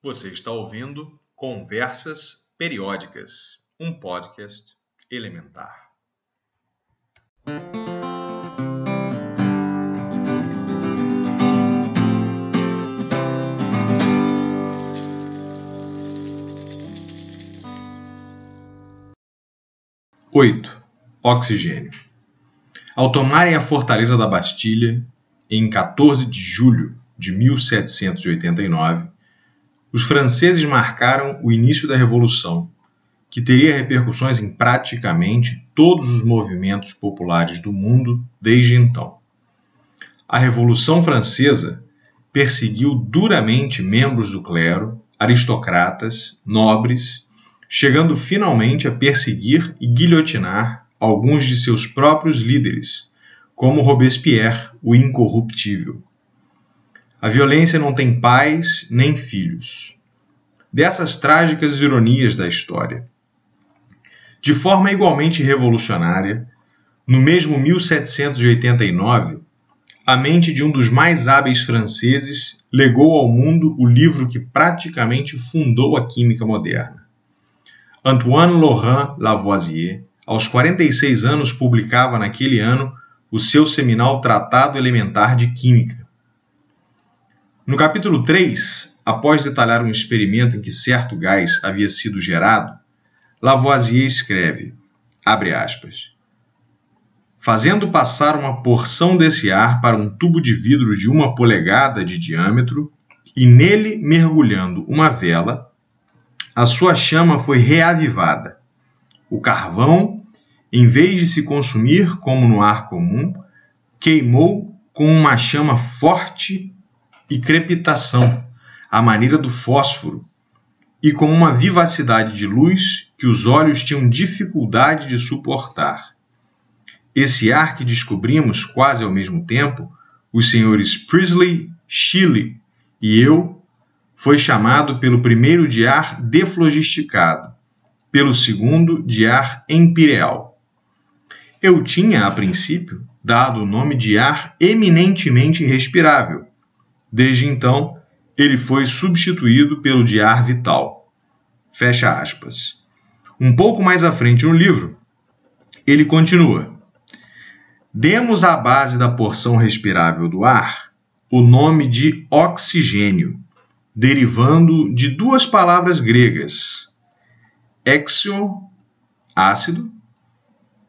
Você está ouvindo Conversas Periódicas, um podcast elementar. Oito. Oxigênio. Ao tomarem a fortaleza da Bastilha, em 14 de julho de 1789, os franceses marcaram o início da Revolução, que teria repercussões em praticamente todos os movimentos populares do mundo desde então. A Revolução Francesa perseguiu duramente membros do clero, aristocratas, nobres, chegando finalmente a perseguir e guilhotinar alguns de seus próprios líderes, como Robespierre, o incorruptível. A violência não tem pais nem filhos. Dessas trágicas ironias da história. De forma igualmente revolucionária, no mesmo 1789, a mente de um dos mais hábeis franceses legou ao mundo o livro que praticamente fundou a química moderna. Antoine Laurent Lavoisier, aos 46 anos, publicava naquele ano o seu seminal Tratado Elementar de Química no capítulo 3, após detalhar um experimento em que certo gás havia sido gerado, Lavoisier escreve, abre aspas, fazendo passar uma porção desse ar para um tubo de vidro de uma polegada de diâmetro e nele mergulhando uma vela, a sua chama foi reavivada. O carvão, em vez de se consumir como no ar comum, queimou com uma chama forte e crepitação, à maneira do fósforo, e com uma vivacidade de luz que os olhos tinham dificuldade de suportar. Esse ar que descobrimos quase ao mesmo tempo, os senhores Priestley, Chile e eu, foi chamado pelo primeiro de ar deflogisticado, pelo segundo de ar empireal. Eu tinha, a princípio, dado o nome de ar eminentemente respirável, Desde então, ele foi substituído pelo de ar vital. Fecha aspas. Um pouco mais à frente no livro, ele continua: Demos à base da porção respirável do ar o nome de oxigênio, derivando de duas palavras gregas, exio, ácido,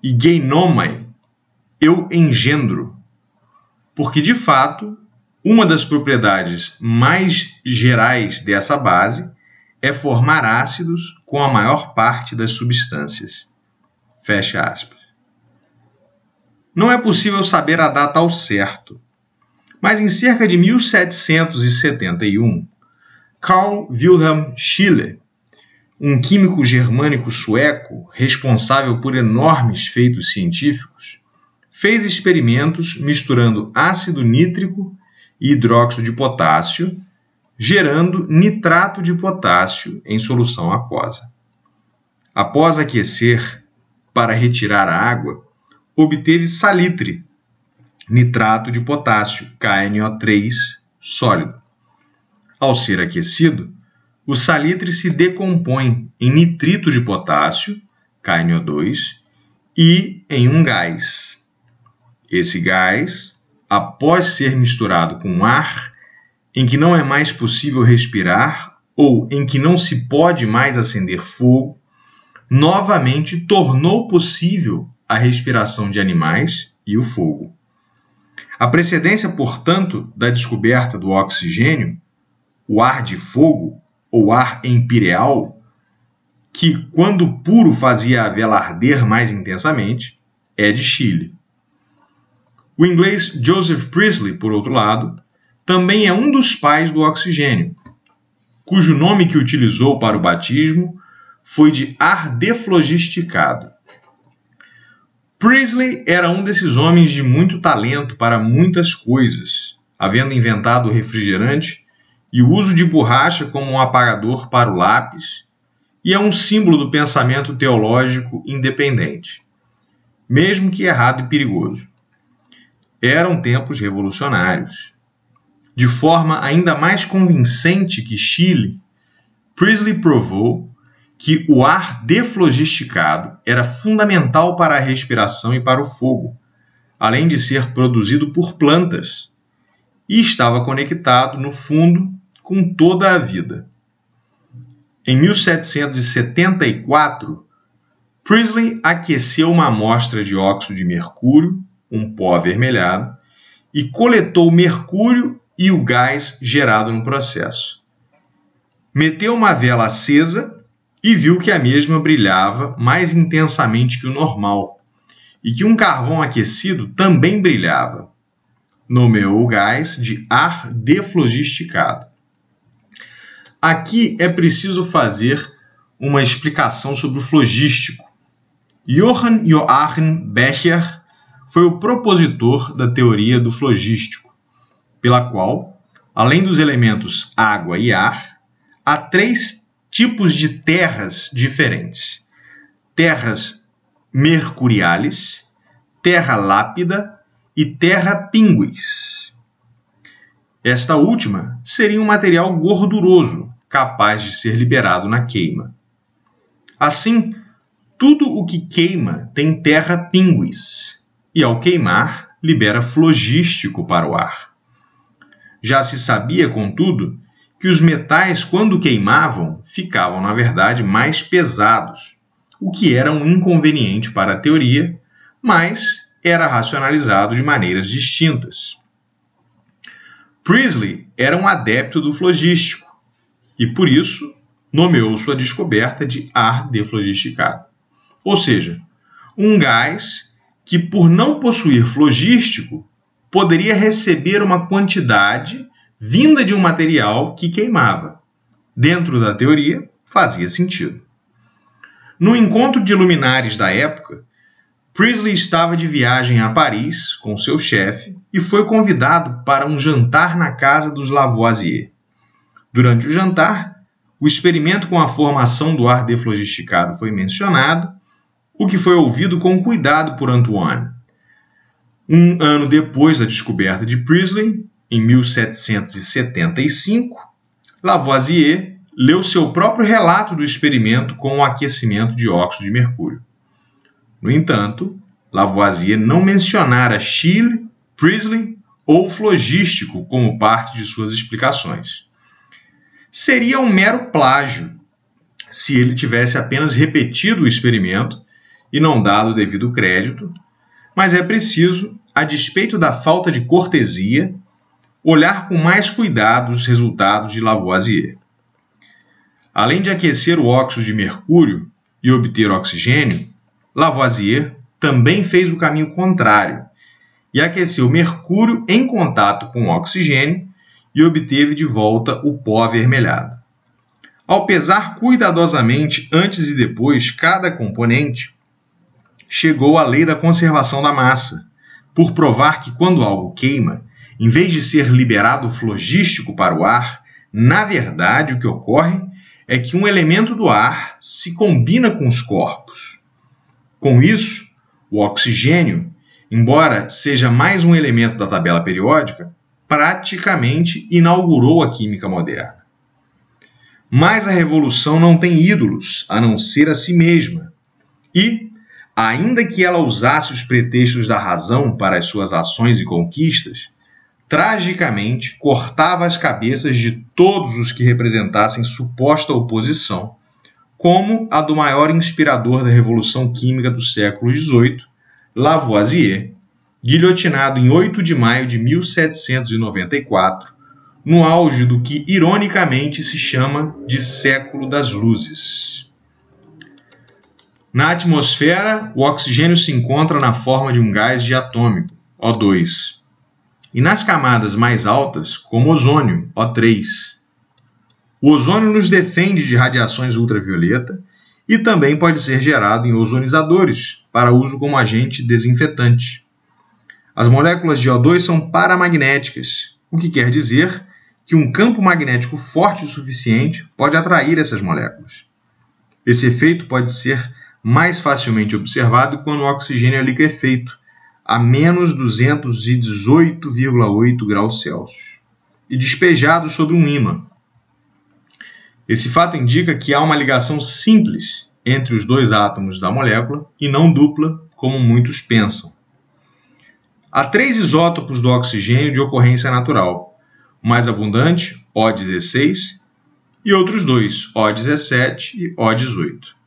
e geinomai, eu engendro, porque de fato uma das propriedades mais gerais dessa base é formar ácidos com a maior parte das substâncias. Fecha aspas. Não é possível saber a data ao certo, mas em cerca de 1771, Carl Wilhelm Schiller, um químico germânico sueco responsável por enormes feitos científicos, fez experimentos misturando ácido nítrico e hidróxido de potássio, gerando nitrato de potássio em solução aquosa. Após aquecer para retirar a água, obteve salitre, nitrato de potássio, KNO3, sólido. Ao ser aquecido, o salitre se decompõe em nitrito de potássio, KNO2, e em um gás. Esse gás após ser misturado com ar, em que não é mais possível respirar ou em que não se pode mais acender fogo, novamente tornou possível a respiração de animais e o fogo. A precedência, portanto, da descoberta do oxigênio, o ar de fogo ou ar empireal, que quando puro fazia a vela arder mais intensamente, é de Chile. O inglês Joseph Priestley, por outro lado, também é um dos pais do oxigênio, cujo nome que utilizou para o batismo foi de ar deflogisticado. Priestley era um desses homens de muito talento para muitas coisas, havendo inventado o refrigerante e o uso de borracha como um apagador para o lápis, e é um símbolo do pensamento teológico independente, mesmo que errado e perigoso. Eram tempos revolucionários. De forma ainda mais convincente que Chile, Priestley provou que o ar deflogisticado era fundamental para a respiração e para o fogo, além de ser produzido por plantas, e estava conectado, no fundo, com toda a vida. Em 1774, Priestley aqueceu uma amostra de óxido de mercúrio, um pó avermelhado, e coletou o mercúrio e o gás gerado no processo. Meteu uma vela acesa e viu que a mesma brilhava mais intensamente que o normal e que um carvão aquecido também brilhava. Nomeou o gás de ar deflogisticado. Aqui é preciso fazer uma explicação sobre o flogístico. Johann Joachim Becher foi o propositor da teoria do flogístico, pela qual, além dos elementos água e ar, há três tipos de terras diferentes: terras mercuriales, terra lápida e terra pinguis. Esta última seria um material gorduroso, capaz de ser liberado na queima. Assim, tudo o que queima tem terra pinguis, e ao queimar, libera flogístico para o ar. Já se sabia, contudo, que os metais, quando queimavam, ficavam, na verdade, mais pesados, o que era um inconveniente para a teoria, mas era racionalizado de maneiras distintas. Priestley era um adepto do flogístico e, por isso, nomeou sua descoberta de ar deflogisticado. Ou seja, um gás que, por não possuir flogístico, poderia receber uma quantidade vinda de um material que queimava. Dentro da teoria, fazia sentido. No encontro de luminares da época, Priestley estava de viagem a Paris com seu chefe e foi convidado para um jantar na casa dos Lavoisier. Durante o jantar, o experimento com a formação do ar deflogisticado foi mencionado, o que foi ouvido com cuidado por Antoine. Um ano depois da descoberta de Priestley, em 1775, Lavoisier leu seu próprio relato do experimento com o aquecimento de óxido de mercúrio. No entanto, Lavoisier não mencionara Chile, Priestley ou flogístico como parte de suas explicações. Seria um mero plágio se ele tivesse apenas repetido o experimento e não dado o devido crédito, mas é preciso, a despeito da falta de cortesia, olhar com mais cuidado os resultados de Lavoisier. Além de aquecer o óxido de mercúrio e obter oxigênio, Lavoisier também fez o caminho contrário e aqueceu mercúrio em contato com oxigênio e obteve de volta o pó avermelhado. Ao pesar cuidadosamente antes e depois cada componente, chegou à lei da conservação da massa, por provar que quando algo queima, em vez de ser liberado flogístico para o ar, na verdade o que ocorre é que um elemento do ar se combina com os corpos. Com isso, o oxigênio, embora seja mais um elemento da tabela periódica, praticamente inaugurou a química moderna. Mas a revolução não tem ídolos a não ser a si mesma. E, ainda que ela usasse os pretextos da razão para as suas ações e conquistas, tragicamente cortava as cabeças de todos os que representassem suposta oposição, como a do maior inspirador da Revolução Química do século XVIII, Lavoisier, guilhotinado em 8 de maio de 1794, no auge do que ironicamente se chama de século das luzes. Na atmosfera, o oxigênio se encontra na forma de um gás diatômico, O2, e nas camadas mais altas, como ozônio, O3. O ozônio nos defende de radiações ultravioleta e também pode ser gerado em ozonizadores para uso como agente desinfetante. As moléculas de O2 são paramagnéticas, o que quer dizer que um campo magnético forte o suficiente pode atrair essas moléculas. Esse efeito pode ser mais facilmente observado quando o oxigênio é liquefeito, a menos 218,8 graus Celsius e despejado sobre um ímã. Esse fato indica que há uma ligação simples entre os dois átomos da molécula e não dupla, como muitos pensam. Há três isótopos do oxigênio de ocorrência natural: o mais abundante, O16, e outros dois, O17 e O18.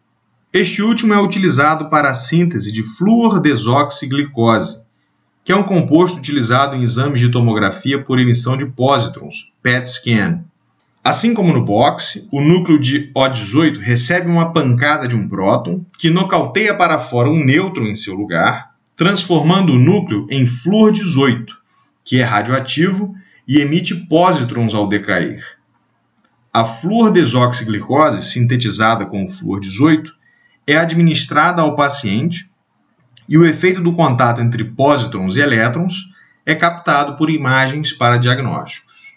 Este último é utilizado para a síntese de fluordesoxiglicose, que é um composto utilizado em exames de tomografia por emissão de pósitrons, PET scan. Assim como no boxe, o núcleo de O18 recebe uma pancada de um próton que nocauteia para fora um nêutron em seu lugar, transformando o núcleo em flúor 18, que é radioativo e emite pósitrons ao decair. A fluordesoxiglicose, sintetizada com o flúor 18, é administrada ao paciente e o efeito do contato entre pósitrons e elétrons é captado por imagens para diagnósticos.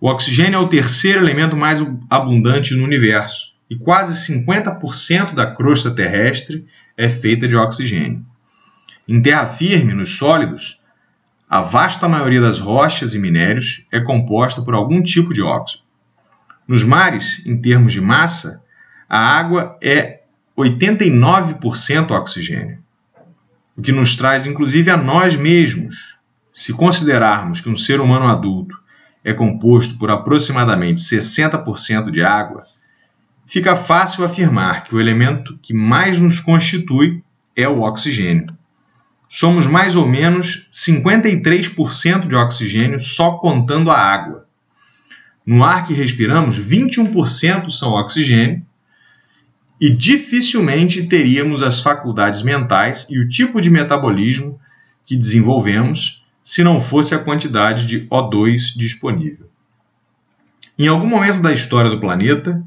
O oxigênio é o terceiro elemento mais abundante no universo e quase 50% da crosta terrestre é feita de oxigênio. Em terra firme, nos sólidos, a vasta maioria das rochas e minérios é composta por algum tipo de óxido. Nos mares, em termos de massa, a água é 89% oxigênio, o que nos traz inclusive a nós mesmos. Se considerarmos que um ser humano adulto é composto por aproximadamente 60% de água, fica fácil afirmar que o elemento que mais nos constitui é o oxigênio. Somos mais ou menos 53% de oxigênio só contando a água. No ar que respiramos, 21% são oxigênio e dificilmente teríamos as faculdades mentais e o tipo de metabolismo que desenvolvemos se não fosse a quantidade de O2 disponível. Em algum momento da história do planeta,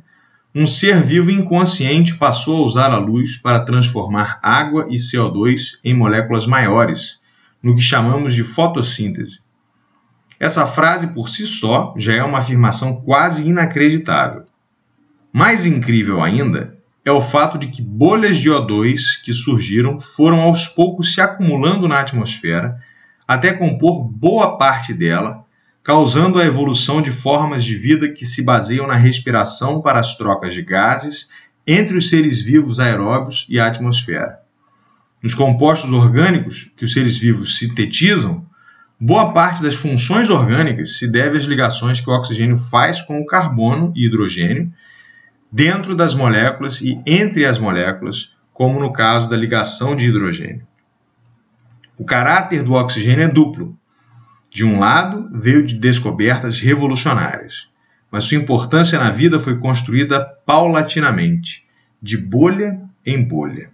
um ser vivo inconsciente passou a usar a luz para transformar água e CO2 em moléculas maiores, no que chamamos de fotossíntese. Essa frase por si só já é uma afirmação quase inacreditável. Mais incrível ainda é o fato de que bolhas de O2 que surgiram foram aos poucos se acumulando na atmosfera até compor boa parte dela, causando a evolução de formas de vida que se baseiam na respiração para as trocas de gases entre os seres vivos aeróbios e a atmosfera. Nos compostos orgânicos que os seres vivos sintetizam, boa parte das funções orgânicas se deve às ligações que o oxigênio faz com o carbono e hidrogênio dentro das moléculas e entre as moléculas, como no caso da ligação de hidrogênio. O caráter do oxigênio é duplo. De um lado, veio de descobertas revolucionárias, mas sua importância na vida foi construída paulatinamente, de bolha em bolha.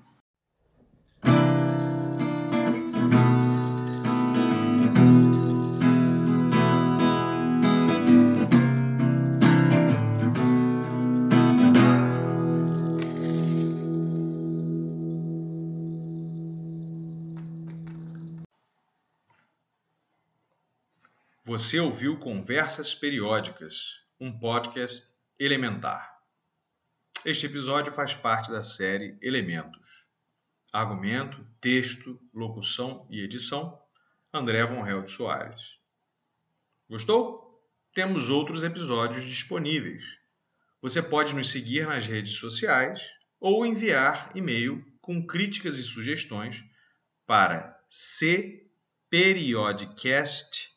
Você ouviu Conversas Periódicas, um podcast elementar. Este episódio faz parte da série Elementos. Argumento, texto, locução e edição, André Von Held Soares. Gostou? Temos outros episódios disponíveis. Você pode nos seguir nas redes sociais ou enviar e-mail com críticas e sugestões para cperiodcast.com